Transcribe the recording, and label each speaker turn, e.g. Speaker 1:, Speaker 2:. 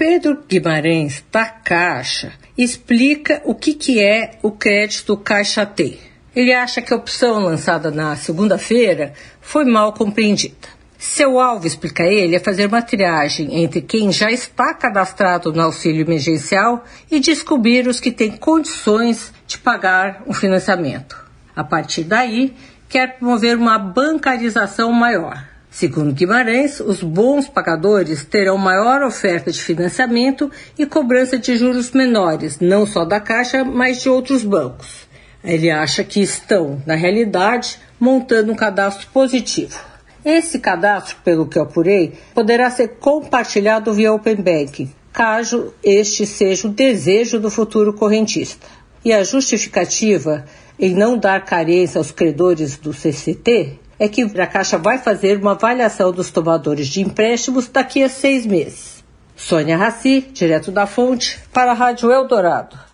Speaker 1: Pedro Guimarães, da Caixa, explica o que, que é o crédito Caixa T. Ele acha que a opção lançada na segunda-feira foi mal compreendida. Seu alvo, explica ele, é fazer uma triagem entre quem já está cadastrado no auxílio emergencial e descobrir os que têm condições de pagar um financiamento. A partir daí, quer promover uma bancarização maior. Segundo Guimarães, os bons pagadores terão maior oferta de financiamento e cobrança de juros menores, não só da Caixa, mas de outros bancos. Ele acha que estão, na realidade, montando um cadastro positivo. Esse cadastro, pelo que eu apurei, poderá ser compartilhado via Open Banking, caso este seja o desejo do futuro correntista. E a justificativa em não dar carência aos credores do CCT é que a Caixa vai fazer uma avaliação dos tomadores de empréstimos daqui a seis meses. Sônia Raci, direto da fonte, para a Rádio Eldorado.